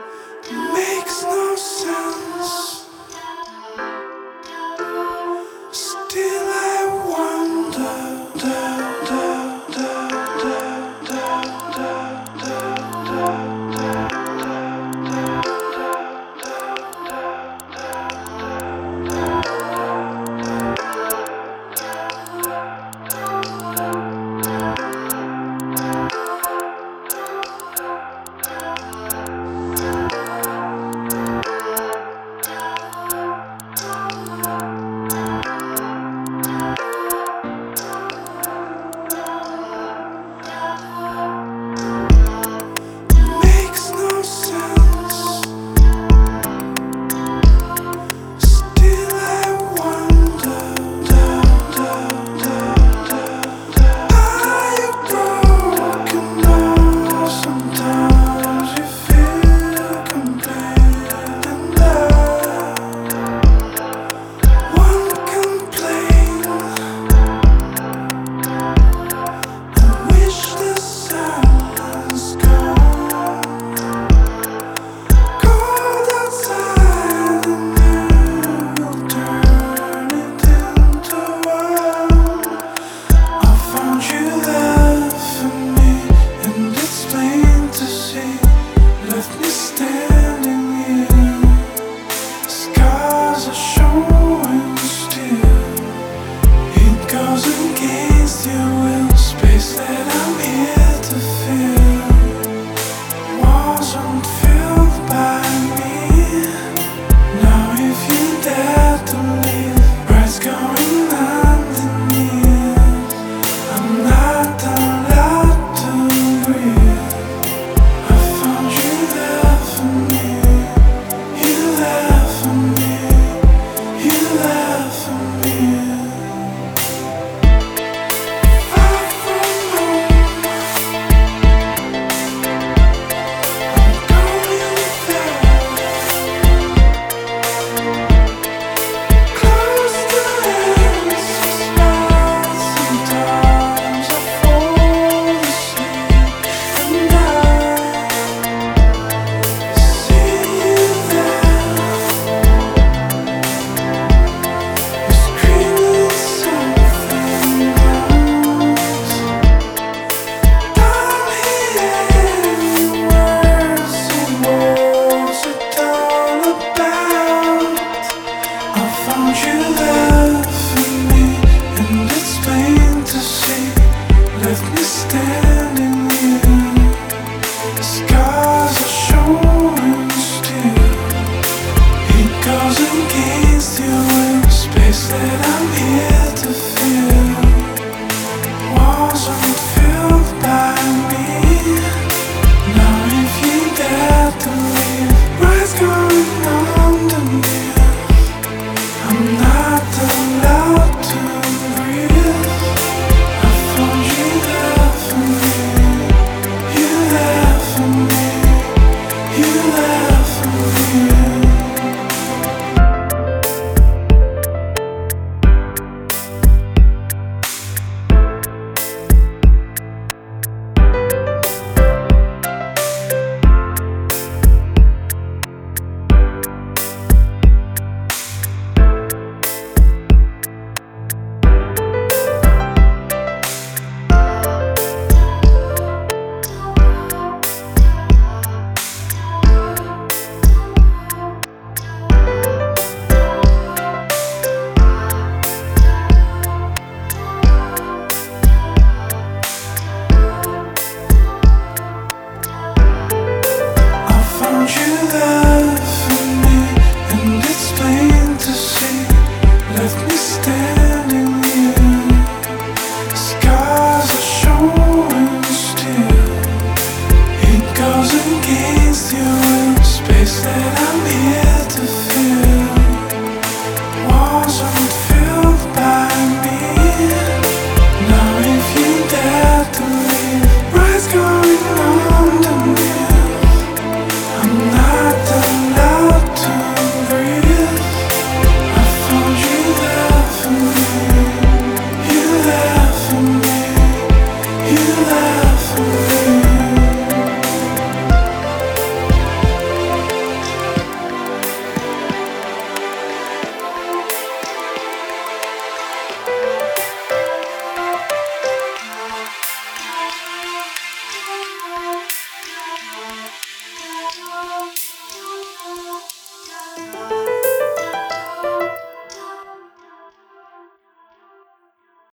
makes Some you to the space that I'm in.